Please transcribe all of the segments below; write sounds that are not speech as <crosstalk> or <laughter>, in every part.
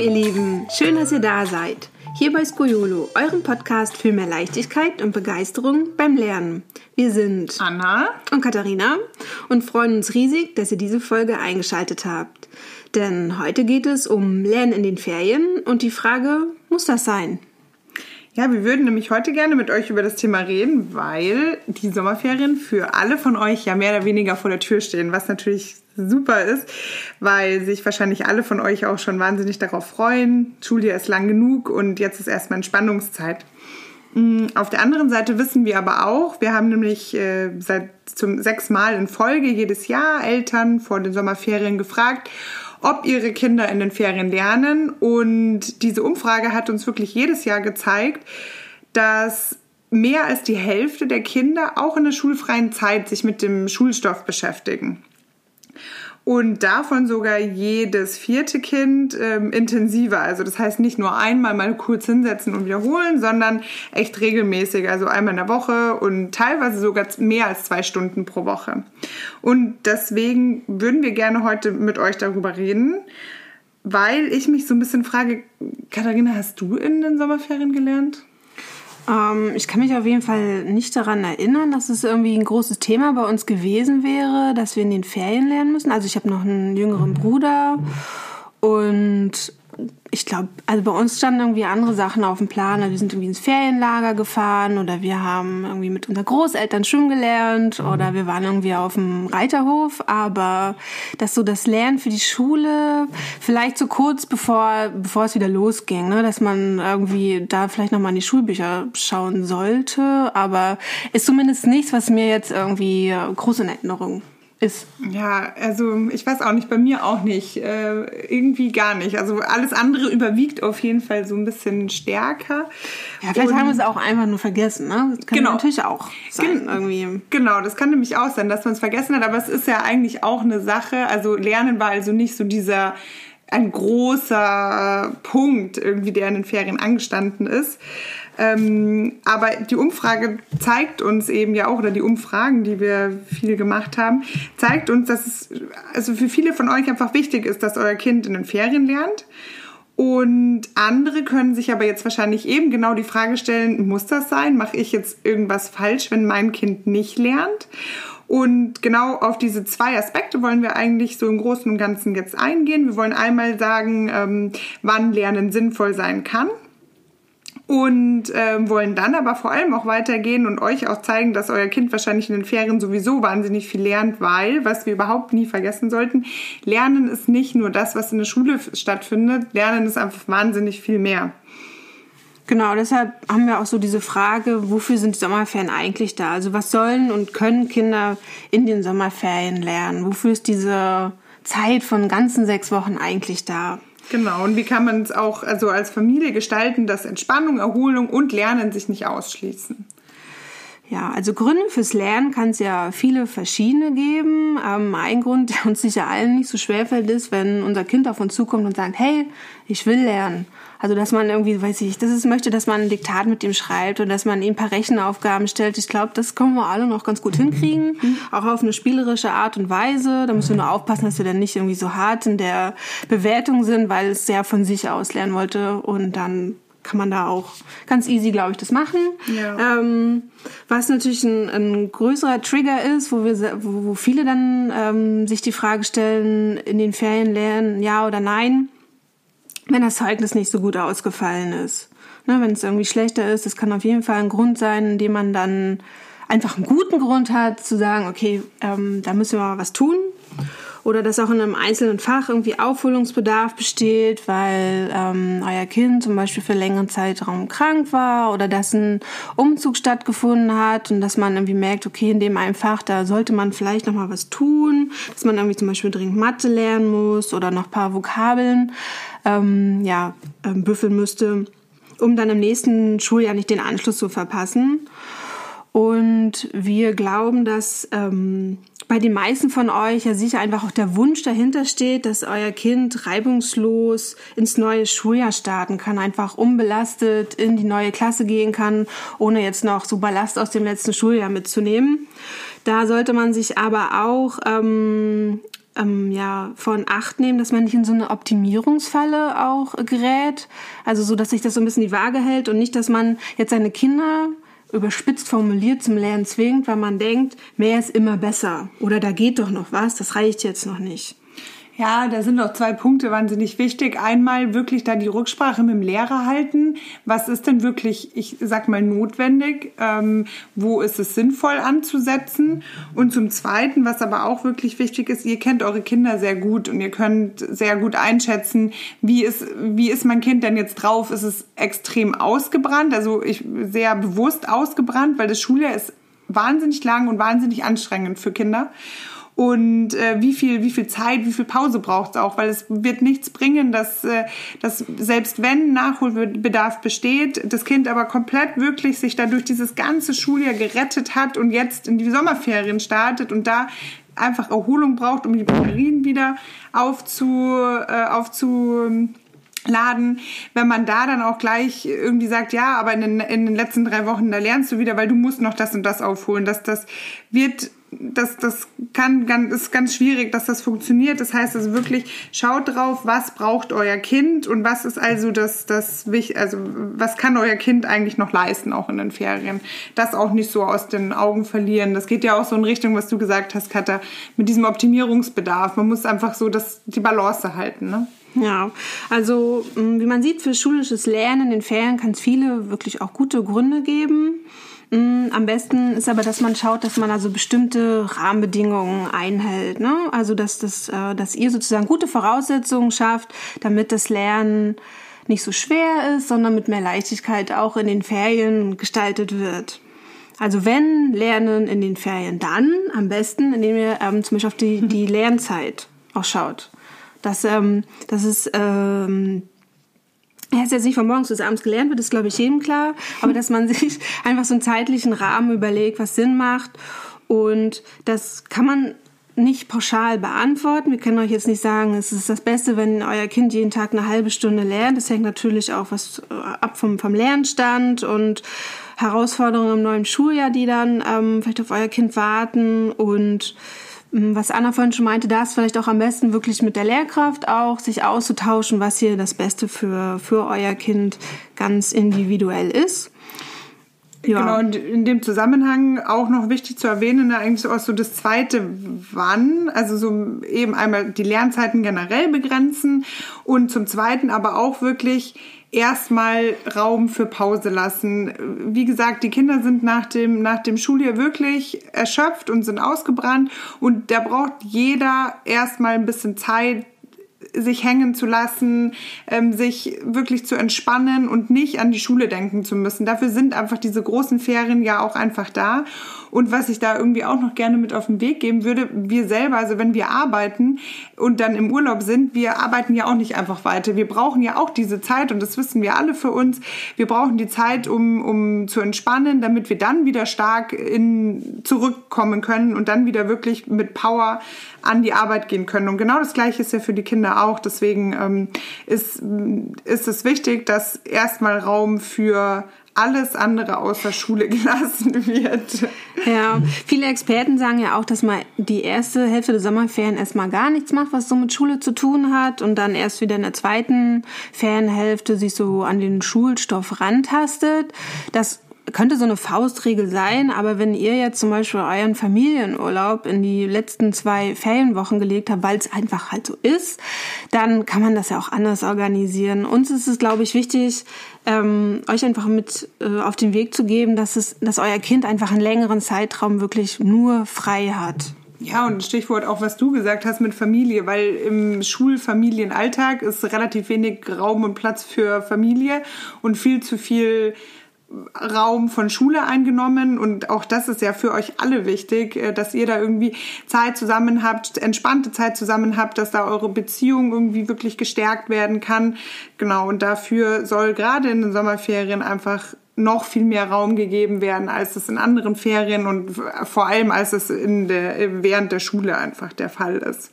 ihr Lieben, schön, dass ihr da seid. Hier bei Skoyolo, eurem Podcast für mehr Leichtigkeit und Begeisterung beim Lernen. Wir sind Anna und Katharina und freuen uns riesig, dass ihr diese Folge eingeschaltet habt. Denn heute geht es um Lernen in den Ferien und die Frage, muss das sein? Ja, wir würden nämlich heute gerne mit euch über das Thema reden, weil die Sommerferien für alle von euch ja mehr oder weniger vor der Tür stehen, was natürlich super ist, weil sich wahrscheinlich alle von euch auch schon wahnsinnig darauf freuen. Schuljahr ist lang genug und jetzt ist erstmal Entspannungszeit. Mm, auf der anderen Seite wissen wir aber auch, wir haben nämlich äh, seit zum sechs in Folge jedes Jahr Eltern vor den Sommerferien gefragt, ob ihre Kinder in den Ferien lernen. Und diese Umfrage hat uns wirklich jedes Jahr gezeigt, dass mehr als die Hälfte der Kinder auch in der schulfreien Zeit sich mit dem Schulstoff beschäftigen und davon sogar jedes vierte Kind ähm, intensiver. Also das heißt nicht nur einmal mal kurz hinsetzen und wiederholen, sondern echt regelmäßig, also einmal in der Woche und teilweise sogar mehr als zwei Stunden pro Woche. Und deswegen würden wir gerne heute mit euch darüber reden, weil ich mich so ein bisschen frage, Katharina, hast du in den Sommerferien gelernt? Ähm, ich kann mich auf jeden Fall nicht daran erinnern, dass es irgendwie ein großes Thema bei uns gewesen wäre, dass wir in den Ferien lernen müssen. Also ich habe noch einen jüngeren Bruder und ich glaube, also bei uns standen irgendwie andere Sachen auf dem Plan. Also wir sind irgendwie ins Ferienlager gefahren oder wir haben irgendwie mit unseren Großeltern schwimmen gelernt oder wir waren irgendwie auf dem Reiterhof. Aber dass so das Lernen für die Schule vielleicht so kurz bevor, bevor es wieder losging, ne, dass man irgendwie da vielleicht nochmal in die Schulbücher schauen sollte. Aber ist zumindest nichts, was mir jetzt irgendwie groß in Erinnerung ist. Ja, also ich weiß auch nicht, bei mir auch nicht. Äh, irgendwie gar nicht. Also alles andere überwiegt auf jeden Fall so ein bisschen stärker. Ja, vielleicht Und, haben wir es auch einfach nur vergessen, ne? Das kann genau. natürlich auch sein, irgendwie. Genau, das kann nämlich auch sein, dass man es vergessen hat, aber es ist ja eigentlich auch eine Sache. Also Lernen war also nicht so dieser ein großer Punkt irgendwie, der in den Ferien angestanden ist. Ähm, aber die Umfrage zeigt uns eben ja auch, oder die Umfragen, die wir viel gemacht haben, zeigt uns, dass es also für viele von euch einfach wichtig ist, dass euer Kind in den Ferien lernt. Und andere können sich aber jetzt wahrscheinlich eben genau die Frage stellen, muss das sein? Mache ich jetzt irgendwas falsch, wenn mein Kind nicht lernt? Und genau auf diese zwei Aspekte wollen wir eigentlich so im Großen und Ganzen jetzt eingehen. Wir wollen einmal sagen, ähm, wann Lernen sinnvoll sein kann und ähm, wollen dann aber vor allem auch weitergehen und euch auch zeigen, dass euer Kind wahrscheinlich in den Ferien sowieso wahnsinnig viel lernt, weil, was wir überhaupt nie vergessen sollten, Lernen ist nicht nur das, was in der Schule stattfindet, Lernen ist einfach wahnsinnig viel mehr. Genau, deshalb haben wir auch so diese Frage, wofür sind die Sommerferien eigentlich da? Also was sollen und können Kinder in den Sommerferien lernen? Wofür ist diese Zeit von ganzen sechs Wochen eigentlich da? Genau, und wie kann man es auch also als Familie gestalten, dass Entspannung, Erholung und Lernen sich nicht ausschließen? Ja, also Gründe fürs Lernen kann es ja viele verschiedene geben. Ähm, ein Grund, der uns sicher allen nicht so schwer fällt, ist, wenn unser Kind auf uns zukommt und sagt, hey, ich will lernen. Also, dass man irgendwie, weiß ich, dass es möchte, dass man ein Diktat mit ihm schreibt und dass man ihm ein paar Rechenaufgaben stellt. Ich glaube, das können wir alle noch ganz gut hinkriegen. Mhm. Auch auf eine spielerische Art und Weise. Da müssen wir nur aufpassen, dass wir dann nicht irgendwie so hart in der Bewertung sind, weil es sehr von sich aus lernen wollte und dann kann man da auch ganz easy, glaube ich, das machen. Ja. Ähm, was natürlich ein, ein, größerer Trigger ist, wo, wir, wo, wo viele dann ähm, sich die Frage stellen, in den Ferien lernen, ja oder nein wenn das Zeugnis nicht so gut ausgefallen ist. Ne, wenn es irgendwie schlechter ist, das kann auf jeden Fall ein Grund sein, in dem man dann einfach einen guten Grund hat, zu sagen, okay, ähm, da müssen wir mal was tun. Oder dass auch in einem einzelnen Fach irgendwie Aufholungsbedarf besteht, weil ähm, euer Kind zum Beispiel für längeren Zeitraum krank war oder dass ein Umzug stattgefunden hat und dass man irgendwie merkt, okay, in dem einen Fach, da sollte man vielleicht noch mal was tun, dass man irgendwie zum Beispiel dringend Mathe lernen muss oder noch paar Vokabeln ähm, ja, ähm, büffeln müsste, um dann im nächsten Schuljahr nicht den Anschluss zu verpassen. Und wir glauben, dass ähm, bei den meisten von euch ja sicher einfach auch der Wunsch dahinter steht, dass euer Kind reibungslos ins neue Schuljahr starten kann, einfach unbelastet in die neue Klasse gehen kann, ohne jetzt noch so Ballast aus dem letzten Schuljahr mitzunehmen. Da sollte man sich aber auch ähm, ähm, ja von Acht nehmen, dass man nicht in so eine Optimierungsfalle auch gerät. Also so, dass sich das so ein bisschen die Waage hält und nicht, dass man jetzt seine Kinder überspitzt formuliert zum Lernen zwingt, weil man denkt, mehr ist immer besser oder da geht doch noch was, das reicht jetzt noch nicht. Ja, da sind noch zwei Punkte wahnsinnig wichtig. Einmal wirklich da die Rücksprache mit dem Lehrer halten. Was ist denn wirklich, ich sag mal, notwendig? Ähm, wo ist es sinnvoll anzusetzen? Und zum Zweiten, was aber auch wirklich wichtig ist, ihr kennt eure Kinder sehr gut und ihr könnt sehr gut einschätzen, wie ist, wie ist mein Kind denn jetzt drauf? Ist es extrem ausgebrannt? Also ich sehr bewusst ausgebrannt, weil das Schuljahr ist wahnsinnig lang und wahnsinnig anstrengend für Kinder und äh, wie viel wie viel Zeit, wie viel Pause braucht es auch, weil es wird nichts bringen, dass, äh, dass selbst wenn Nachholbedarf besteht, das Kind aber komplett wirklich sich dadurch dieses ganze Schuljahr gerettet hat und jetzt in die Sommerferien startet und da einfach Erholung braucht, um die Batterien wieder aufzu, äh, aufzu Laden, wenn man da dann auch gleich irgendwie sagt, ja, aber in den, in den letzten drei Wochen, da lernst du wieder, weil du musst noch das und das aufholen. Das, das wird das, das kann ganz, ist ganz schwierig, dass das funktioniert. Das heißt also wirklich, schaut drauf, was braucht euer Kind und was ist also das, das also was kann euer Kind eigentlich noch leisten, auch in den Ferien. Das auch nicht so aus den Augen verlieren. Das geht ja auch so in Richtung, was du gesagt hast, Katha, mit diesem Optimierungsbedarf. Man muss einfach so das, die Balance halten, ne? Ja, also wie man sieht, für schulisches Lernen in den Ferien kann es viele wirklich auch gute Gründe geben. Mm, am besten ist aber, dass man schaut, dass man also bestimmte Rahmenbedingungen einhält. Ne? Also dass, das, äh, dass ihr sozusagen gute Voraussetzungen schafft, damit das Lernen nicht so schwer ist, sondern mit mehr Leichtigkeit auch in den Ferien gestaltet wird. Also wenn Lernen in den Ferien, dann am besten, indem ihr ähm, zum Beispiel auf die, die <laughs> Lernzeit auch schaut. Dass, ähm, dass es ähm, er ist jetzt nicht von morgens bis abends gelernt wird, ist glaube ich jedem klar, aber dass man <laughs> sich einfach so einen zeitlichen Rahmen überlegt, was Sinn macht und das kann man nicht pauschal beantworten. Wir können euch jetzt nicht sagen, es ist das Beste, wenn euer Kind jeden Tag eine halbe Stunde lernt. Das hängt natürlich auch was äh, ab vom, vom Lernstand und Herausforderungen im neuen Schuljahr, die dann ähm, vielleicht auf euer Kind warten und was Anna vorhin schon meinte, da ist vielleicht auch am besten wirklich mit der Lehrkraft auch sich auszutauschen, was hier das Beste für, für euer Kind ganz individuell ist. Ja. Genau, und in dem Zusammenhang auch noch wichtig zu erwähnen, eigentlich auch so das zweite Wann, also so eben einmal die Lernzeiten generell begrenzen und zum zweiten aber auch wirklich erstmal Raum für Pause lassen. Wie gesagt, die Kinder sind nach dem, nach dem Schuljahr wirklich erschöpft und sind ausgebrannt und da braucht jeder erstmal ein bisschen Zeit, sich hängen zu lassen, ähm, sich wirklich zu entspannen und nicht an die Schule denken zu müssen. Dafür sind einfach diese großen Ferien ja auch einfach da. Und was ich da irgendwie auch noch gerne mit auf den Weg geben würde, wir selber, also wenn wir arbeiten und dann im Urlaub sind, wir arbeiten ja auch nicht einfach weiter. Wir brauchen ja auch diese Zeit und das wissen wir alle für uns. Wir brauchen die Zeit, um, um zu entspannen, damit wir dann wieder stark in, zurückkommen können und dann wieder wirklich mit Power an die Arbeit gehen können. Und genau das Gleiche ist ja für die Kinder auch. Deswegen ähm, ist, ist es wichtig, dass erstmal Raum für alles andere außer Schule <laughs> gelassen wird. Ja, viele Experten sagen ja auch, dass man die erste Hälfte der Sommerferien erstmal gar nichts macht, was so mit Schule zu tun hat und dann erst wieder in der zweiten Ferienhälfte sich so an den Schulstoff rantastet. Das könnte so eine Faustregel sein, aber wenn ihr jetzt zum Beispiel euren Familienurlaub in die letzten zwei Ferienwochen gelegt habt, weil es einfach halt so ist, dann kann man das ja auch anders organisieren. Uns ist es, glaube ich, wichtig, ähm, euch einfach mit äh, auf den Weg zu geben, dass es, dass euer Kind einfach einen längeren Zeitraum wirklich nur frei hat. Ja, und Stichwort auch, was du gesagt hast mit Familie, weil im Schulfamilienalltag ist relativ wenig Raum und Platz für Familie und viel zu viel Raum von Schule eingenommen und auch das ist ja für euch alle wichtig, äh, dass ihr da irgendwie Zeit zusammen habt, entspannte Zeit zusammen habt, dass da eure Beziehung irgendwie wirklich gestärkt werden kann. Genau, und dafür soll gerade in den Sommerferien einfach noch viel mehr Raum gegeben werden, als es in anderen Ferien und vor allem als es in der, während der Schule einfach der Fall ist.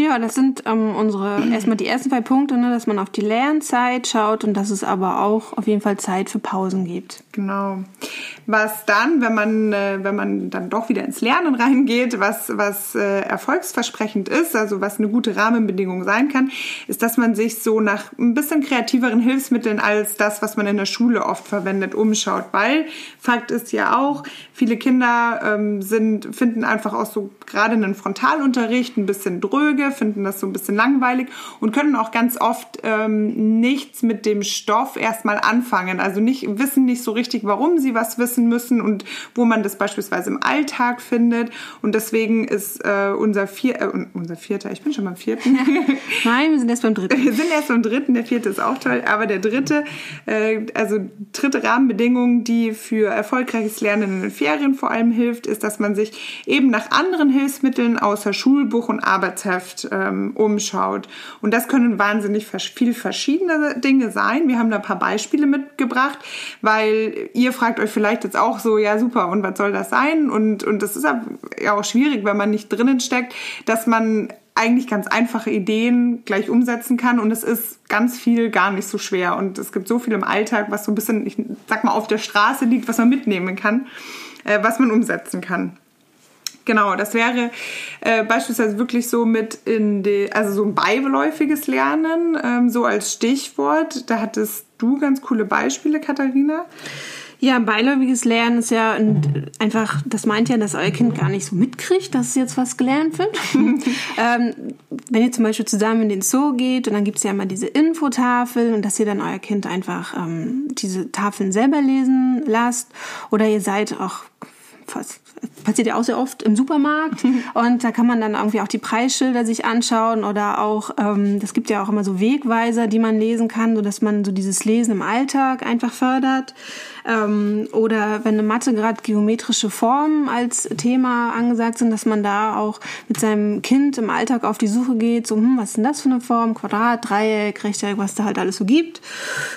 Ja, das sind ähm, unsere <clears throat> erstmal die ersten zwei Punkte, ne, dass man auf die Lernzeit schaut und dass es aber auch auf jeden Fall Zeit für Pausen gibt. Genau. Was dann, wenn man, äh, wenn man dann doch wieder ins Lernen reingeht, was, was äh, erfolgsversprechend ist, also was eine gute Rahmenbedingung sein kann, ist, dass man sich so nach ein bisschen kreativeren Hilfsmitteln als das, was man in der Schule oft verwendet, umschaut. Weil Fakt ist ja auch, viele Kinder ähm, sind, finden einfach auch so gerade einen Frontalunterricht ein bisschen dröge, finden das so ein bisschen langweilig und können auch ganz oft ähm, nichts mit dem Stoff erstmal anfangen. Also nicht, wissen nicht so richtig, warum sie was wissen müssen und wo man das beispielsweise im Alltag findet. Und deswegen ist äh, unser, vier, äh, unser vierter, ich bin schon beim vierten. <laughs> Nein, wir sind erst beim dritten. Wir sind erst beim dritten, der vierte ist auch toll, aber der dritte, äh, also dritte Rahmenbedingung, die für erfolgreiches Lernen in den Ferien vor allem hilft, ist, dass man sich eben nach anderen Hilfsmitteln außer Schulbuch und Arbeitsheft ähm, umschaut. Und das können wahnsinnig viel verschiedene Dinge sein. Wir haben da ein paar Beispiele mitgebracht, weil ihr fragt euch vielleicht jetzt auch so, ja super, und was soll das sein? Und, und das ist ja auch schwierig, wenn man nicht drinnen steckt, dass man eigentlich ganz einfache Ideen gleich umsetzen kann und es ist ganz viel gar nicht so schwer und es gibt so viel im Alltag, was so ein bisschen, ich sag mal, auf der Straße liegt, was man mitnehmen kann, äh, was man umsetzen kann. Genau, das wäre äh, beispielsweise wirklich so mit in die, also so ein beiläufiges Lernen, ähm, so als Stichwort. Da hattest du ganz coole Beispiele, Katharina. Ja, beiläufiges Lernen ist ja einfach, das meint ja, dass euer Kind gar nicht so mitkriegt, dass es jetzt was gelernt wird. <laughs> ähm, wenn ihr zum Beispiel zusammen in den Zoo geht und dann gibt's ja immer diese Infotafel und dass ihr dann euer Kind einfach ähm, diese Tafeln selber lesen lasst oder ihr seid auch fast passiert ja auch sehr oft im Supermarkt <laughs> und da kann man dann irgendwie auch die Preisschilder sich anschauen oder auch, ähm, das gibt ja auch immer so Wegweiser, die man lesen kann, so dass man so dieses Lesen im Alltag einfach fördert. Ähm, oder wenn eine Mathe gerade geometrische Formen als Thema angesagt sind, dass man da auch mit seinem Kind im Alltag auf die Suche geht, so, hm, was ist denn das für eine Form? Quadrat, Dreieck, Rechteck, was da halt alles so gibt.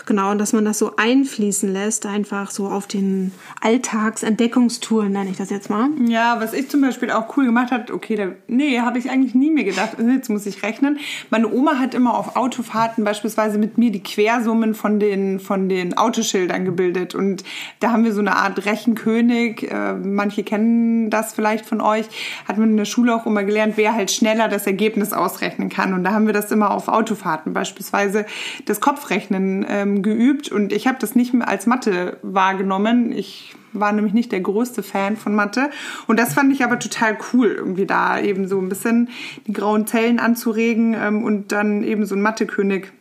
Genau, und dass man das so einfließen lässt, einfach so auf den Alltagsentdeckungstouren, nenne ich das jetzt mal. Ja, was ich zum Beispiel auch cool gemacht hat, okay, da, nee, habe ich eigentlich nie mir gedacht, jetzt muss ich rechnen. Meine Oma hat immer auf Autofahrten beispielsweise mit mir die Quersummen von den, von den Autoschildern gebildet und und da haben wir so eine Art Rechenkönig. Äh, manche kennen das vielleicht von euch. Hat man in der Schule auch immer gelernt, wer halt schneller das Ergebnis ausrechnen kann. Und da haben wir das immer auf Autofahrten beispielsweise das Kopfrechnen ähm, geübt. Und ich habe das nicht mehr als Mathe wahrgenommen. Ich war nämlich nicht der größte Fan von Mathe. Und das fand ich aber total cool, irgendwie da eben so ein bisschen die grauen Zellen anzuregen ähm, und dann eben so ein Mathe-König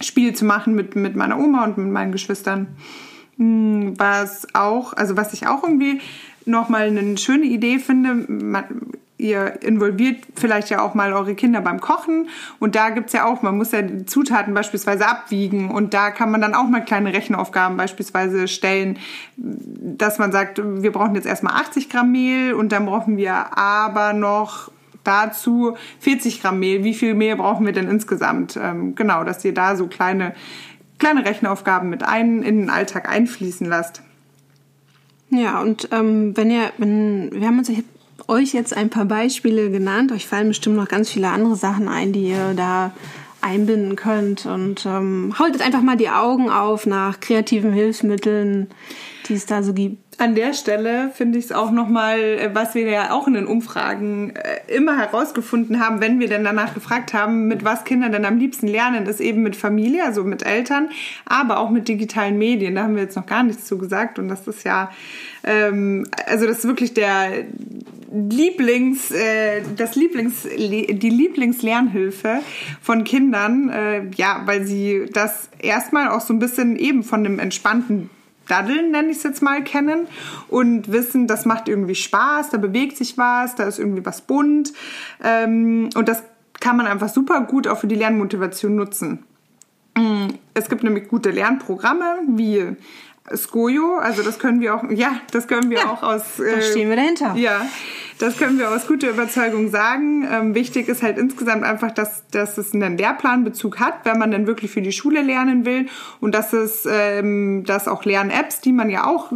Spiel zu machen mit, mit meiner Oma und mit meinen Geschwistern. Was auch, also was ich auch irgendwie nochmal eine schöne Idee finde, man, ihr involviert vielleicht ja auch mal eure Kinder beim Kochen und da gibt's ja auch, man muss ja die Zutaten beispielsweise abwiegen und da kann man dann auch mal kleine Rechenaufgaben beispielsweise stellen, dass man sagt, wir brauchen jetzt erstmal 80 Gramm Mehl und dann brauchen wir aber noch dazu 40 Gramm Mehl. Wie viel Mehl brauchen wir denn insgesamt? Ähm, genau, dass ihr da so kleine kleine Rechenaufgaben mit ein, in den Alltag einfließen lasst. Ja, und ähm, wenn ihr, wenn, wir haben uns euch jetzt ein paar Beispiele genannt, euch fallen bestimmt noch ganz viele andere Sachen ein, die ihr da einbinden könnt und ähm, haltet einfach mal die Augen auf nach kreativen Hilfsmitteln, die es da so gibt. An der Stelle finde ich es auch nochmal, äh, was wir ja auch in den Umfragen äh, immer herausgefunden haben, wenn wir denn danach gefragt haben, mit was Kinder denn am liebsten lernen, ist eben mit Familie, also mit Eltern, aber auch mit digitalen Medien. Da haben wir jetzt noch gar nichts zu gesagt und das ist ja, ähm, also das ist wirklich der Lieblings, äh, das Lieblings, die Lieblingslernhilfe von Kindern, äh, ja, weil sie das erstmal auch so ein bisschen eben von einem entspannten Daddeln, nenne ich es jetzt mal, kennen und wissen, das macht irgendwie Spaß, da bewegt sich was, da ist irgendwie was bunt. Ähm, und das kann man einfach super gut auch für die Lernmotivation nutzen. Mm, es gibt nämlich gute Lernprogramme wie Skojo, also das können wir auch, ja, das können wir ja, auch aus. Äh, da stehen wir dahinter. Ja, Das können wir aus guter Überzeugung sagen. Ähm, wichtig ist halt insgesamt einfach, dass, dass es einen Lehrplanbezug hat, wenn man dann wirklich für die Schule lernen will und dass es ähm, dass auch Lern-Apps, die man ja auch,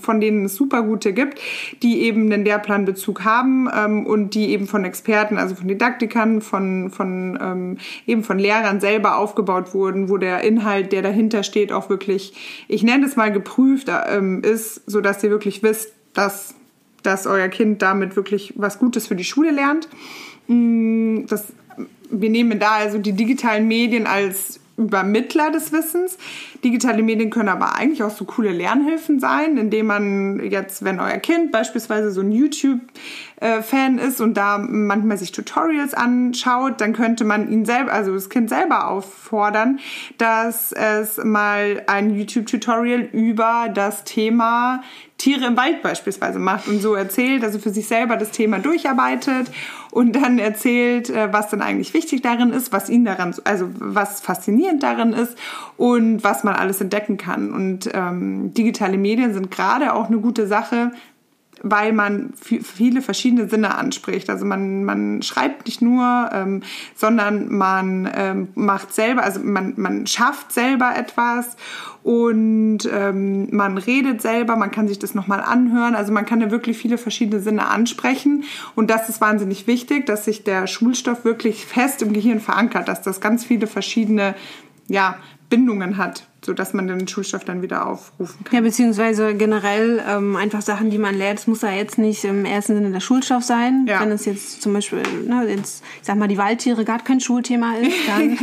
von denen es super gute gibt, die eben einen Lehrplanbezug haben ähm, und die eben von Experten, also von Didaktikern, von, von ähm, eben von Lehrern selber aufgebaut wurden, wo der Inhalt, der dahinter steht, auch wirklich, ich nenne es mal geprüft ähm, ist, so dass ihr wirklich wisst, dass, dass euer Kind damit wirklich was Gutes für die Schule lernt. Mm, das, wir nehmen da also die digitalen Medien als Übermittler des Wissens. Digitale Medien können aber eigentlich auch so coole Lernhilfen sein, indem man jetzt, wenn euer Kind beispielsweise so ein YouTube-Fan ist und da manchmal sich Tutorials anschaut, dann könnte man ihn selber, also das Kind selber auffordern, dass es mal ein YouTube-Tutorial über das Thema Tiere im Wald beispielsweise macht und so erzählt, also für sich selber das Thema durcharbeitet und dann erzählt, äh, was dann eigentlich wichtig darin ist, was ihn daran, also was faszinierend darin ist und was man alles entdecken kann. Und ähm, digitale Medien sind gerade auch eine gute Sache, weil man viele verschiedene Sinne anspricht. Also man, man schreibt nicht nur, ähm, sondern man ähm, macht selber, also man, man schafft selber etwas und ähm, man redet selber, man kann sich das nochmal anhören. Also man kann da wirklich viele verschiedene Sinne ansprechen und das ist wahnsinnig wichtig, dass sich der Schulstoff wirklich fest im Gehirn verankert, dass das ganz viele verschiedene ja, Bindungen hat, sodass man den Schulstoff dann wieder aufrufen kann. Ja, beziehungsweise generell ähm, einfach Sachen, die man lernt. Es muss ja jetzt nicht im ersten Sinne der Schulstoff sein. Ja. Wenn es jetzt zum Beispiel, ne, jetzt, ich sag mal, die Waldtiere gar kein Schulthema ist, <laughs> dann,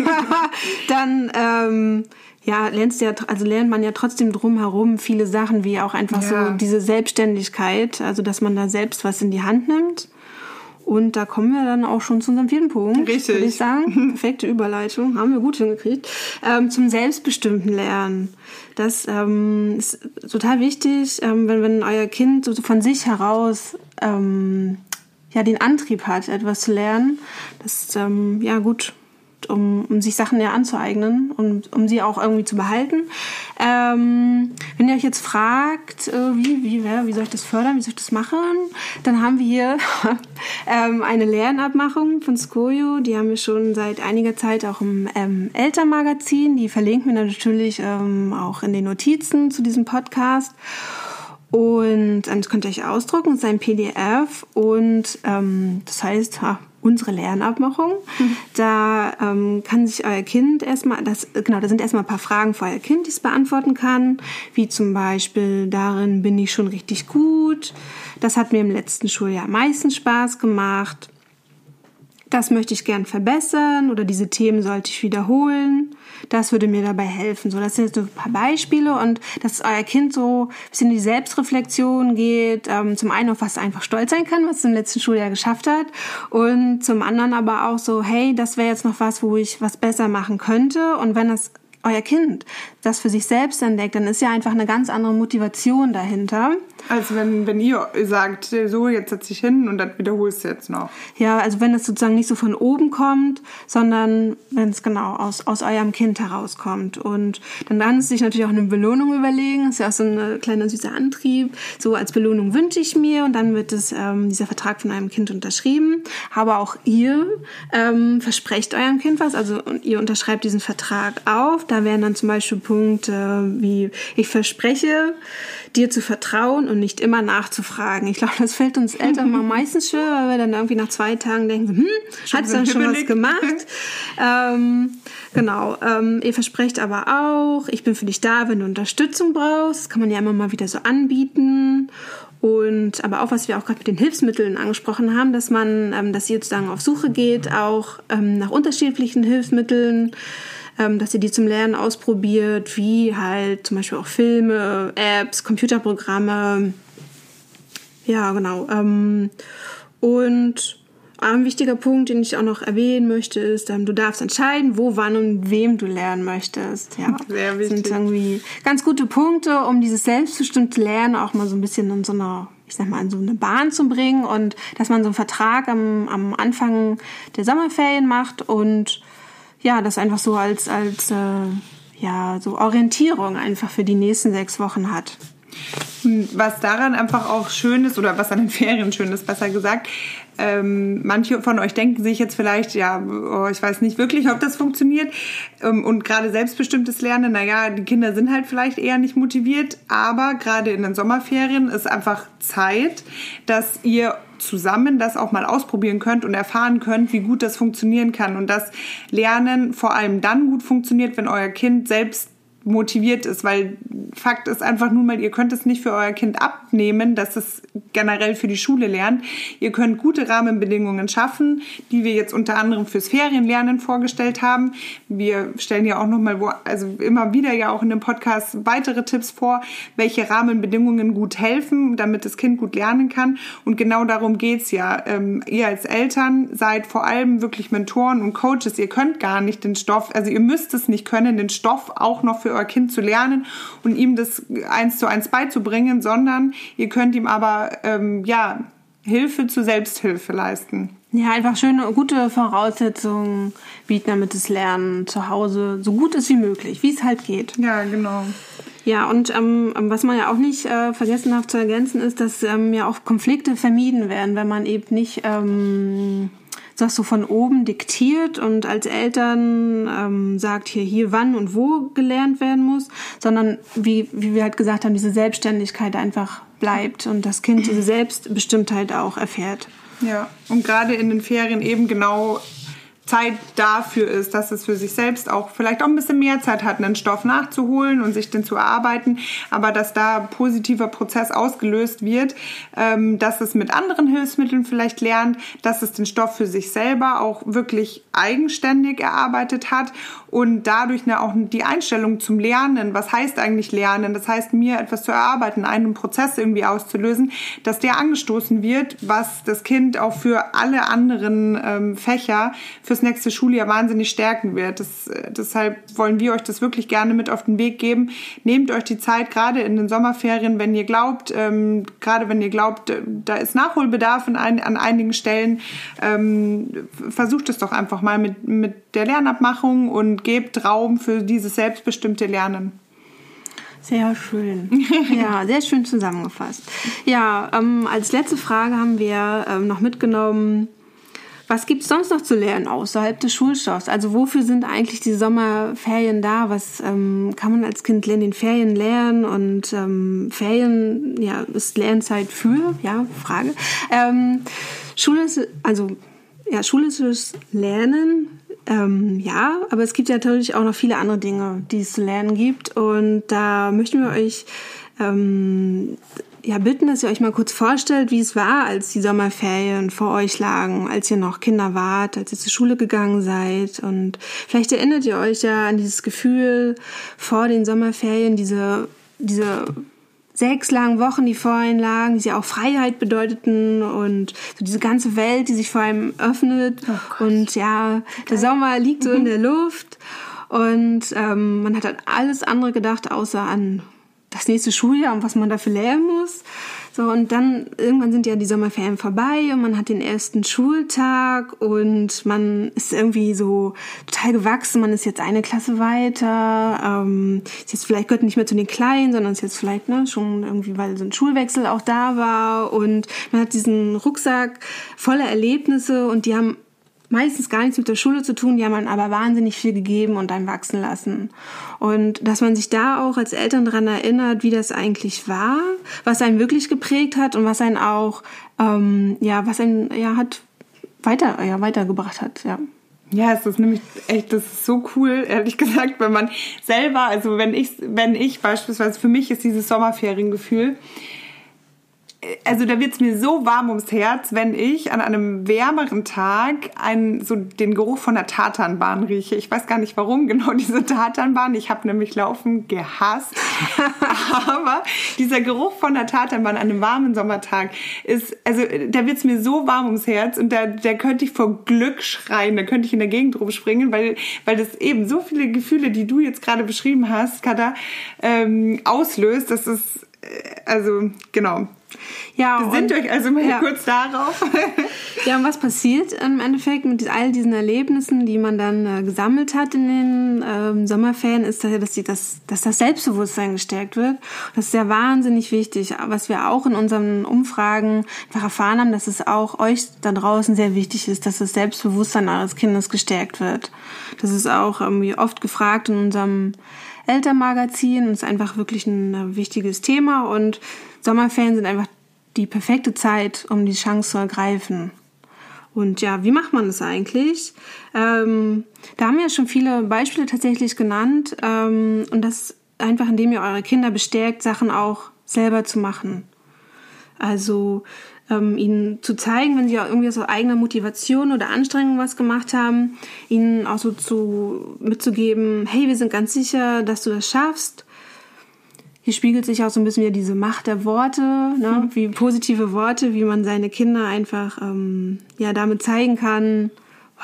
<laughs> dann ähm, ja, lernst ja, also lernt man ja trotzdem drumherum viele Sachen, wie auch einfach ja. so diese Selbstständigkeit, also dass man da selbst was in die Hand nimmt. Und da kommen wir dann auch schon zu unserem vierten Punkt. Richtig. Würde ich sagen. <laughs> Perfekte Überleitung. Haben wir gut hingekriegt. Ähm, zum selbstbestimmten Lernen. Das ähm, ist total wichtig, ähm, wenn, wenn euer Kind so von sich heraus ähm, ja, den Antrieb hat, etwas zu lernen. Das ist ähm, ja gut um, um sich Sachen ja anzueignen und um sie auch irgendwie zu behalten. Ähm, wenn ihr euch jetzt fragt, äh, wie, wie, wie soll ich das fördern, wie soll ich das machen, dann haben wir hier <laughs> ähm, eine Lernabmachung von Skojo. Die haben wir schon seit einiger Zeit auch im ähm, Elternmagazin. Die verlinken wir natürlich ähm, auch in den Notizen zu diesem Podcast. Und das könnt ihr euch ausdrucken, es ist ein PDF und ähm, das heißt, ha, unsere Lernabmachung. Mhm. Da ähm, kann sich euer Kind erstmal, das, genau, da sind erstmal ein paar Fragen für euer Kind, die es beantworten kann, wie zum Beispiel, darin bin ich schon richtig gut. Das hat mir im letzten Schuljahr am meisten Spaß gemacht. Das möchte ich gern verbessern oder diese Themen sollte ich wiederholen. Das würde mir dabei helfen. So, das sind jetzt so ein paar Beispiele und dass euer Kind so ein bisschen in die Selbstreflexion geht. Ähm, zum einen auf was einfach stolz sein kann, was es im letzten Schuljahr geschafft hat. Und zum anderen aber auch so, hey, das wäre jetzt noch was, wo ich was besser machen könnte. Und wenn das euer Kind das für sich selbst entdeckt, dann ist ja einfach eine ganz andere Motivation dahinter. Also wenn, wenn ihr sagt, so, jetzt setz dich hin und dann wiederholst du jetzt noch. Ja, also wenn es sozusagen nicht so von oben kommt, sondern wenn es genau aus, aus eurem Kind herauskommt. Und dann kann es sich natürlich auch eine Belohnung überlegen. Das ist ja auch so ein kleiner süßer Antrieb. So als Belohnung wünsche ich mir und dann wird es ähm, dieser Vertrag von einem Kind unterschrieben. Aber auch ihr ähm, versprecht eurem Kind was, also ihr unterschreibt diesen Vertrag auf. Da wären dann zum Beispiel Punkte wie ich verspreche, dir zu vertrauen und nicht immer nachzufragen. Ich glaube, das fällt uns Eltern mal <laughs> meistens schwer, weil wir dann irgendwie nach zwei Tagen denken, hm, hat es dann schon was gemacht? <laughs> ähm, genau. Ähm, ihr versprecht aber auch, ich bin für dich da, wenn du Unterstützung brauchst. Das kann man ja immer mal wieder so anbieten. Und aber auch, was wir auch gerade mit den Hilfsmitteln angesprochen haben, dass man, ähm, dass ihr sozusagen auf Suche geht, auch ähm, nach unterschiedlichen Hilfsmitteln ähm, dass ihr die zum Lernen ausprobiert, wie halt zum Beispiel auch Filme, Apps, Computerprogramme. Ja, genau. Ähm, und ein wichtiger Punkt, den ich auch noch erwähnen möchte, ist, ähm, du darfst entscheiden, wo, wann und wem du lernen möchtest. Ja, <laughs> Sehr wichtig. Das sind irgendwie ganz gute Punkte, um dieses selbstbestimmte Lernen auch mal so ein bisschen in so einer, ich sag mal, in so eine Bahn zu bringen und dass man so einen Vertrag am, am Anfang der Sommerferien macht und ja, das einfach so als, als äh, ja, so Orientierung einfach für die nächsten sechs Wochen hat. Was daran einfach auch schön ist, oder was an den <laughs> Ferien schön ist, besser gesagt, ähm, manche von euch denken sich jetzt vielleicht, ja, oh, ich weiß nicht wirklich, ob das funktioniert. Ähm, und gerade selbstbestimmtes Lernen, naja, die Kinder sind halt vielleicht eher nicht motiviert, aber gerade in den Sommerferien ist einfach Zeit, dass ihr zusammen das auch mal ausprobieren könnt und erfahren könnt, wie gut das funktionieren kann. Und das Lernen vor allem dann gut funktioniert, wenn euer Kind selbst motiviert ist, weil Fakt ist einfach nun mal, ihr könnt es nicht für euer Kind abnehmen, dass es generell für die Schule lernt. Ihr könnt gute Rahmenbedingungen schaffen, die wir jetzt unter anderem fürs Ferienlernen vorgestellt haben. Wir stellen ja auch nochmal, also immer wieder ja auch in dem Podcast weitere Tipps vor, welche Rahmenbedingungen gut helfen, damit das Kind gut lernen kann. Und genau darum geht's ja. Ähm, ihr als Eltern seid vor allem wirklich Mentoren und Coaches. Ihr könnt gar nicht den Stoff, also ihr müsst es nicht können, den Stoff auch noch für euer Kind zu lernen und ihm das eins zu eins beizubringen, sondern ihr könnt ihm aber ähm, ja Hilfe zur Selbsthilfe leisten. Ja, einfach schöne, gute Voraussetzungen bieten, damit das Lernen zu Hause so gut ist wie möglich, wie es halt geht. Ja, genau. Ja, und ähm, was man ja auch nicht äh, vergessen darf zu ergänzen, ist, dass ähm, ja auch Konflikte vermieden werden, wenn man eben nicht ähm, das so von oben diktiert und als Eltern ähm, sagt hier, hier wann und wo gelernt werden muss, sondern wie, wie wir halt gesagt haben, diese Selbstständigkeit einfach bleibt und das Kind diese Selbstbestimmtheit auch erfährt. Ja, und gerade in den Ferien eben genau Zeit dafür ist, dass es für sich selbst auch vielleicht auch ein bisschen mehr Zeit hat, einen Stoff nachzuholen und sich den zu erarbeiten, aber dass da positiver Prozess ausgelöst wird, ähm, dass es mit anderen Hilfsmitteln vielleicht lernt, dass es den Stoff für sich selber auch wirklich eigenständig erarbeitet hat und dadurch auch die Einstellung zum Lernen, was heißt eigentlich Lernen, das heißt mir etwas zu erarbeiten, einen Prozess irgendwie auszulösen, dass der angestoßen wird, was das Kind auch für alle anderen ähm, Fächer fürs nächste Schuljahr wahnsinnig stärken wird. Das, äh, deshalb wollen wir euch das wirklich gerne mit auf den Weg geben. Nehmt euch die Zeit, gerade in den Sommerferien, wenn ihr glaubt, ähm, gerade wenn ihr glaubt, äh, da ist Nachholbedarf in ein, an einigen Stellen, ähm, versucht es doch einfach mal mit, mit der Lernabmachung und gebt Raum für dieses selbstbestimmte Lernen. Sehr schön. <laughs> Ja, sehr schön zusammengefasst. Ja, ähm, als letzte Frage haben wir ähm, noch mitgenommen, was gibt es sonst noch zu lernen außerhalb des Schulstoffs? Also wofür sind eigentlich die Sommerferien da? Was ähm, kann man als Kind in den Ferien lernen? Und ähm, Ferien, ja, ist Lernzeit für? Ja, Frage. Ähm, Schule, also ja, schulisches Lernen ähm, ja, aber es gibt ja natürlich auch noch viele andere Dinge, die es zu lernen gibt. Und da möchten wir euch ähm, ja bitten, dass ihr euch mal kurz vorstellt, wie es war, als die Sommerferien vor euch lagen, als ihr noch Kinder wart, als ihr zur Schule gegangen seid. Und vielleicht erinnert ihr euch ja an dieses Gefühl vor den Sommerferien, diese, diese sechs langen Wochen, die vor ihnen lagen, die ja auch Freiheit bedeuteten und so diese ganze Welt, die sich vor einem öffnet. Oh und ja, der Sommer liegt so in der <laughs> Luft und ähm, man hat an alles andere gedacht, außer an das nächste Schuljahr und was man dafür lernen muss. So, und dann irgendwann sind ja die Sommerferien vorbei und man hat den ersten Schultag und man ist irgendwie so total gewachsen. Man ist jetzt eine Klasse weiter, ähm, ist jetzt vielleicht gehört nicht mehr zu den Kleinen, sondern ist jetzt vielleicht ne, schon irgendwie, weil so ein Schulwechsel auch da war und man hat diesen Rucksack voller Erlebnisse und die haben meistens gar nichts mit der Schule zu tun, die haben aber wahnsinnig viel gegeben und dann wachsen lassen. Und dass man sich da auch als Eltern daran erinnert, wie das eigentlich war, was einen wirklich geprägt hat und was einen auch, ähm, ja, was einen, ja, hat weiter, ja, weitergebracht hat, ja. Ja, es ist nämlich echt, das ist so cool, ehrlich gesagt, wenn man selber, also wenn ich, wenn ich beispielsweise, für mich ist dieses Sommerferiengefühl, also da wird es mir so warm ums Herz, wenn ich an einem wärmeren Tag einen, so den Geruch von der Tatanbahn rieche. Ich weiß gar nicht warum genau <laughs> diese Tatanbahn. Ich habe nämlich Laufen gehasst. <laughs> Aber dieser Geruch von der Tatanbahn an einem warmen Sommertag ist, also da wird es mir so warm ums Herz und da, da könnte ich vor Glück schreien, da könnte ich in der Gegend rumspringen, weil, weil das eben so viele Gefühle, die du jetzt gerade beschrieben hast, Kada, ähm, auslöst. Das ist also genau. Ja, Besinnt und- euch also mal ja. kurz darauf. <laughs> Ja, und was passiert im Endeffekt mit all diesen Erlebnissen, die man dann äh, gesammelt hat in den ähm, Sommerferien, ist, dass, die, dass, dass das Selbstbewusstsein gestärkt wird. Und das ist ja wahnsinnig wichtig. Was wir auch in unseren Umfragen einfach erfahren haben, dass es auch euch da draußen sehr wichtig ist, dass das Selbstbewusstsein eures Kindes gestärkt wird. Das ist auch irgendwie oft gefragt in unserem Elternmagazin und ist einfach wirklich ein äh, wichtiges Thema. Und Sommerferien sind einfach die perfekte Zeit, um die Chance zu ergreifen. Und ja, wie macht man das eigentlich? Ähm, da haben wir ja schon viele Beispiele tatsächlich genannt. Ähm, und das einfach, indem ihr eure Kinder bestärkt, Sachen auch selber zu machen. Also ähm, ihnen zu zeigen, wenn sie auch irgendwie aus eigener Motivation oder Anstrengung was gemacht haben, ihnen auch so zu, mitzugeben, hey, wir sind ganz sicher, dass du das schaffst. Hier spiegelt sich auch so ein bisschen wieder diese Macht der Worte, ne? wie positive Worte, wie man seine Kinder einfach ähm, ja damit zeigen kann,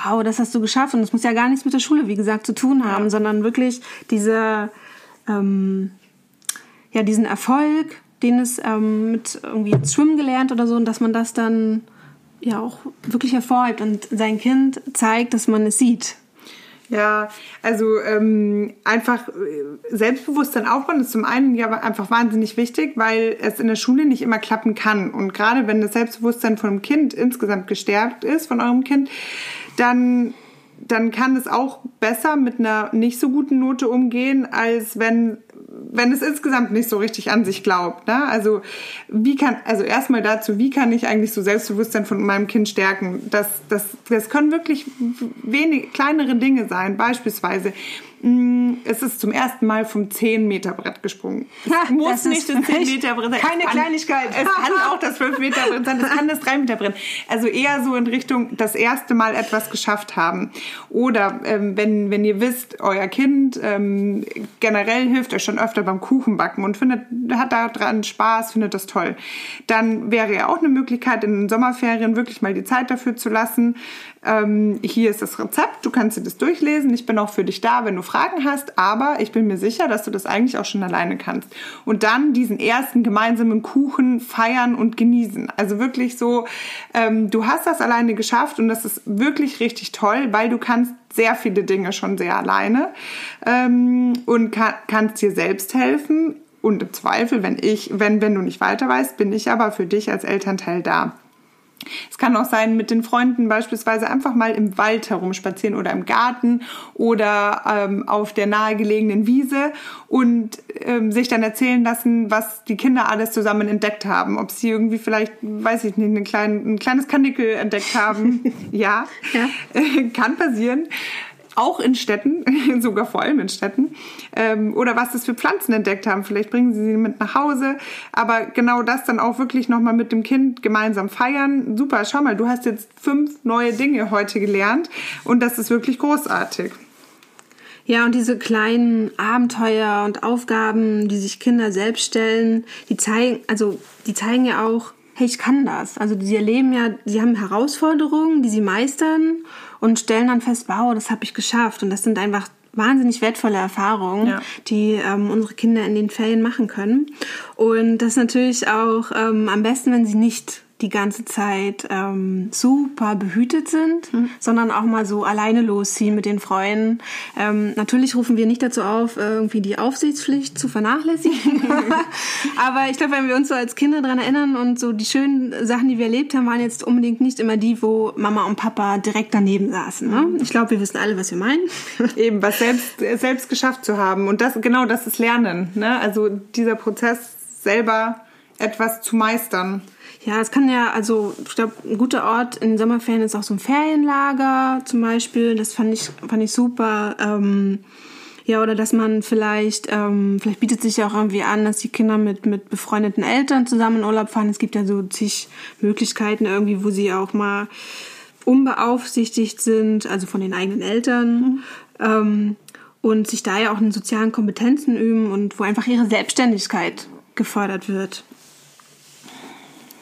wow, das hast du geschafft. Und das muss ja gar nichts mit der Schule, wie gesagt, zu tun haben, sondern wirklich diese, ähm, ja, diesen Erfolg, den es ähm, mit irgendwie jetzt Schwimmen gelernt oder so, und dass man das dann ja auch wirklich hervorhebt und sein Kind zeigt, dass man es sieht. Ja, also ähm, einfach äh, Selbstbewusstsein aufbauen ist zum einen ja einfach wahnsinnig wichtig, weil es in der Schule nicht immer klappen kann. Und gerade wenn das Selbstbewusstsein von einem Kind insgesamt gestärkt ist, von eurem Kind, dann, dann kann es auch besser mit einer nicht so guten Note umgehen, als wenn wenn es insgesamt nicht so richtig an sich glaubt. Ne? Also wie kann, also erstmal dazu, wie kann ich eigentlich so Selbstbewusstsein von meinem Kind stärken? Das, das, das können wirklich wenig, kleinere Dinge sein. Beispielsweise, es ist zum ersten Mal vom 10-Meter-Brett gesprungen. Es muss nicht das 10-Meter-Brett sein. keine Kleinigkeit. Es <laughs> kann auch das 5-Meter-Brett sein, es kann das 3-Meter-Brett. Also eher so in Richtung das erste Mal etwas geschafft haben. Oder ähm, wenn, wenn ihr wisst, euer Kind ähm, generell hilft euch schon öfter beim Kuchenbacken und findet, hat daran Spaß, findet das toll, dann wäre ja auch eine Möglichkeit, in den Sommerferien wirklich mal die Zeit dafür zu lassen. Ähm, hier ist das Rezept, du kannst dir das durchlesen. Ich bin auch für dich da, wenn du Fragen hast, aber ich bin mir sicher, dass du das eigentlich auch schon alleine kannst. Und dann diesen ersten gemeinsamen Kuchen feiern und genießen. Also wirklich so, ähm, du hast das alleine geschafft und das ist wirklich richtig toll, weil du kannst sehr viele Dinge schon sehr alleine ähm, und kann, kannst dir selbst helfen. Und im Zweifel, wenn ich, wenn, wenn du nicht weiter weißt, bin ich aber für dich als Elternteil da. Es kann auch sein, mit den Freunden beispielsweise einfach mal im Wald herumspazieren oder im Garten oder ähm, auf der nahegelegenen Wiese und ähm, sich dann erzählen lassen, was die Kinder alles zusammen entdeckt haben. Ob sie irgendwie vielleicht, weiß ich nicht, einen kleinen, ein kleines Kanickel entdeckt haben. <laughs> ja, Ja. kann passieren. Auch in Städten, <laughs> sogar vor allem in Städten. Ähm, oder was das für Pflanzen entdeckt haben. Vielleicht bringen sie sie mit nach Hause. Aber genau das dann auch wirklich nochmal mit dem Kind gemeinsam feiern. Super, schau mal, du hast jetzt fünf neue Dinge heute gelernt. Und das ist wirklich großartig. Ja, und diese kleinen Abenteuer und Aufgaben, die sich Kinder selbst stellen, die zeigen, also die zeigen ja auch, hey, ich kann das. Also sie erleben ja, sie haben Herausforderungen, die sie meistern und stellen dann fest, wow, das habe ich geschafft. Und das sind einfach wahnsinnig wertvolle Erfahrungen, Ja. die ähm, unsere Kinder in den Ferien machen können. Und das natürlich auch ähm, am besten, wenn sie nicht die ganze Zeit ähm, super behütet sind, sondern auch mal so alleine losziehen mit den Freunden. Ähm, natürlich rufen wir nicht dazu auf, irgendwie die Aufsichtspflicht zu vernachlässigen. <laughs> Aber ich glaube, wenn wir uns so als Kinder dran erinnern und so die schönen Sachen, die wir erlebt haben, waren jetzt unbedingt nicht immer die, wo Mama und Papa direkt daneben saßen. Ne? Ich glaube, wir wissen alle, was wir meinen. <laughs> Eben, was selbst, selbst geschafft zu haben. Und das, genau das ist Lernen. Ne? Also dieser Prozess selber etwas zu meistern. Ja, es kann ja, also ich glaube, ein guter Ort in den Sommerferien ist auch so ein Ferienlager zum Beispiel. Das fand ich, fand ich super. Ähm, ja, oder dass man vielleicht, ähm, vielleicht bietet sich ja auch irgendwie an, dass die Kinder mit, mit befreundeten Eltern zusammen in Urlaub fahren. Es gibt ja so zig Möglichkeiten irgendwie, wo sie auch mal unbeaufsichtigt sind, also von den eigenen Eltern. Ähm, und sich da ja auch in sozialen Kompetenzen üben und wo einfach ihre Selbstständigkeit gefördert wird.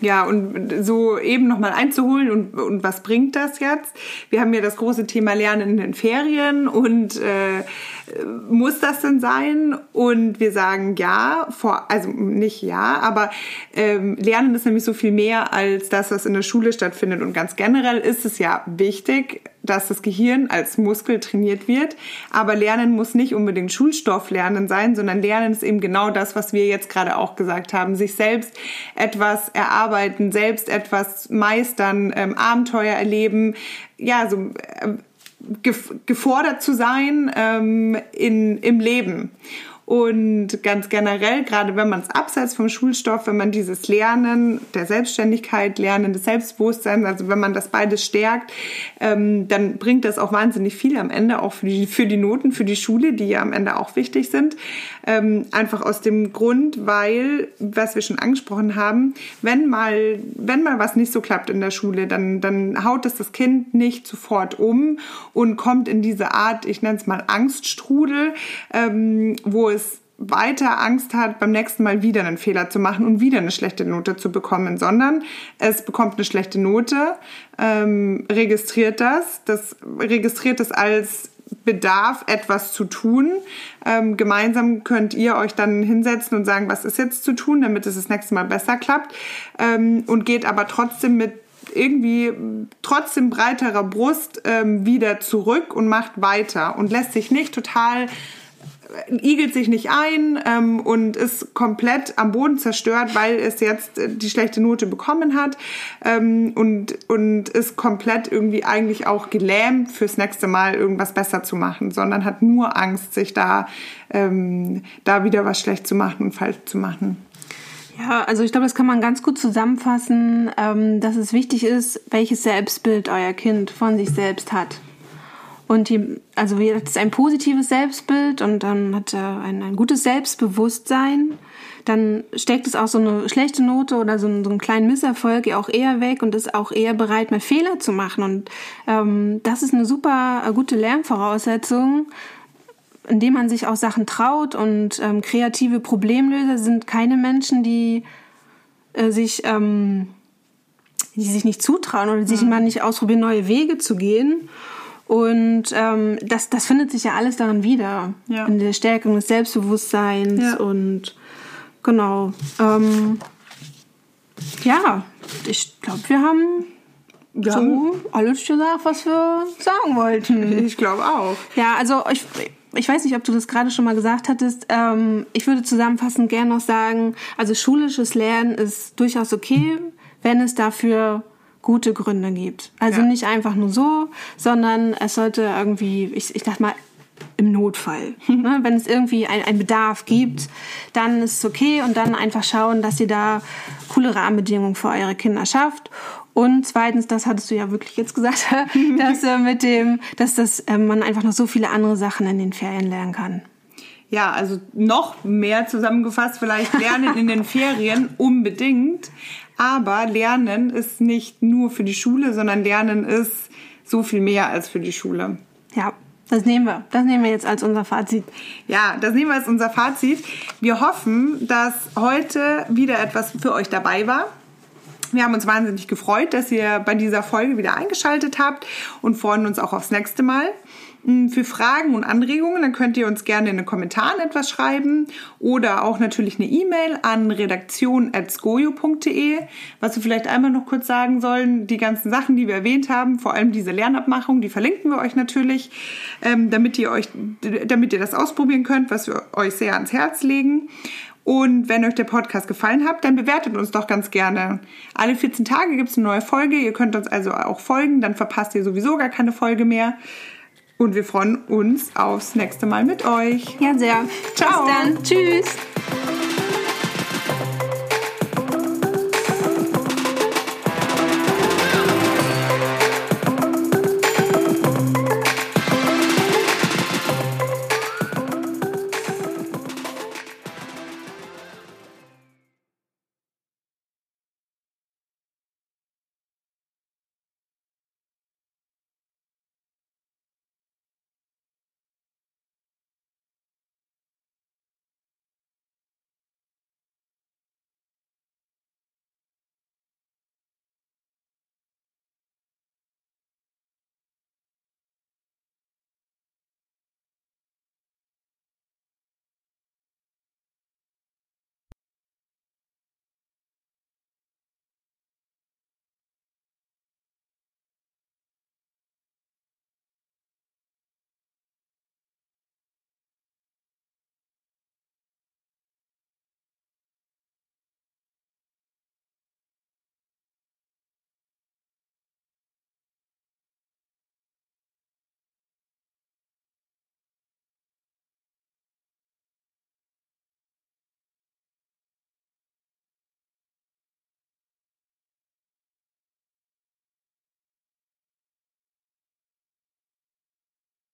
Ja, und so eben nochmal einzuholen und, und was bringt das jetzt? Wir haben ja das große Thema Lernen in den Ferien und äh, muss das denn sein? Und wir sagen ja, vor, also nicht ja, aber ähm, Lernen ist nämlich so viel mehr als das, was in der Schule stattfindet. Und ganz generell ist es ja wichtig, dass das Gehirn als Muskel trainiert wird. Aber Lernen muss nicht unbedingt Schulstofflernen sein, sondern Lernen ist eben genau das, was wir jetzt gerade auch gesagt haben. Sich selbst etwas erarbeiten, selbst etwas meistern, ähm, Abenteuer erleben, ja, so äh, gefordert zu sein ähm, in, im Leben. Und ganz generell, gerade wenn man es abseits vom Schulstoff, wenn man dieses Lernen der Selbstständigkeit, Lernen des Selbstbewusstseins, also wenn man das beides stärkt, ähm, dann bringt das auch wahnsinnig viel am Ende, auch für die, für die Noten, für die Schule, die ja am Ende auch wichtig sind. Ähm, einfach aus dem Grund, weil, was wir schon angesprochen haben, wenn mal, wenn mal was nicht so klappt in der Schule, dann, dann haut es das Kind nicht sofort um und kommt in diese Art, ich nenne es mal Angststrudel, ähm, wo es weiter Angst hat, beim nächsten Mal wieder einen Fehler zu machen und wieder eine schlechte Note zu bekommen, sondern es bekommt eine schlechte Note, ähm, registriert das, das registriert es als Bedarf, etwas zu tun. Ähm, gemeinsam könnt ihr euch dann hinsetzen und sagen, was ist jetzt zu tun, damit es das nächste Mal besser klappt ähm, und geht aber trotzdem mit irgendwie trotzdem breiterer Brust ähm, wieder zurück und macht weiter und lässt sich nicht total igelt sich nicht ein ähm, und ist komplett am Boden zerstört, weil es jetzt äh, die schlechte Note bekommen hat ähm, und, und ist komplett irgendwie eigentlich auch gelähmt fürs nächste Mal irgendwas besser zu machen, sondern hat nur Angst, sich da, ähm, da wieder was schlecht zu machen und falsch zu machen. Ja, also ich glaube, das kann man ganz gut zusammenfassen, ähm, dass es wichtig ist, welches Selbstbild euer Kind von sich selbst hat. Und die, also jetzt ein positives Selbstbild und dann hat er ein, ein gutes Selbstbewusstsein. Dann steckt es auch so eine schlechte Note oder so, einen, so einen kleinen Misserfolg auch eher weg und ist auch eher bereit, mal Fehler zu machen. Und ähm, das ist eine super äh, gute Lernvoraussetzung, indem man sich auch Sachen traut. Und ähm, kreative Problemlöser sind keine Menschen, die äh, sich ähm, die sich nicht zutrauen oder sich mhm. mal nicht ausprobieren, neue Wege zu gehen. Und ähm, das, das findet sich ja alles daran wieder. Ja. In der Stärkung des Selbstbewusstseins ja. und genau. Ähm, ja, ich glaube, wir haben ja. so alles gesagt, was wir sagen wollten. Ich glaube auch. Ja, also ich, ich weiß nicht, ob du das gerade schon mal gesagt hattest. Ähm, ich würde zusammenfassend gerne noch sagen, also schulisches Lernen ist durchaus okay, wenn es dafür gute Gründe gibt. Also ja. nicht einfach nur so, sondern es sollte irgendwie, ich, ich dachte mal, im Notfall. <laughs> ne? Wenn es irgendwie einen Bedarf gibt, dann ist es okay und dann einfach schauen, dass ihr da coole Rahmenbedingungen für eure Kinder schafft. Und zweitens, das hattest du ja wirklich jetzt gesagt, <laughs> dass äh, mit dem, dass das äh, man einfach noch so viele andere Sachen in den Ferien lernen kann. Ja, also noch mehr zusammengefasst, vielleicht lernen in den <laughs> Ferien unbedingt. Aber Lernen ist nicht nur für die Schule, sondern Lernen ist so viel mehr als für die Schule. Ja, das nehmen wir. Das nehmen wir jetzt als unser Fazit. Ja, das nehmen wir als unser Fazit. Wir hoffen, dass heute wieder etwas für euch dabei war. Wir haben uns wahnsinnig gefreut, dass ihr bei dieser Folge wieder eingeschaltet habt und freuen uns auch aufs nächste Mal. Für Fragen und Anregungen, dann könnt ihr uns gerne in den Kommentaren etwas schreiben oder auch natürlich eine E-Mail an redaktion.skojo.de. Was wir vielleicht einmal noch kurz sagen sollen, die ganzen Sachen, die wir erwähnt haben, vor allem diese Lernabmachung, die verlinken wir euch natürlich, ähm, damit ihr euch, damit ihr das ausprobieren könnt, was wir euch sehr ans Herz legen. Und wenn euch der Podcast gefallen hat, dann bewertet uns doch ganz gerne. Alle 14 Tage gibt es eine neue Folge. Ihr könnt uns also auch folgen, dann verpasst ihr sowieso gar keine Folge mehr. Und wir freuen uns aufs nächste Mal mit euch. Ja, sehr. Ciao. Bis dann. Tschüss.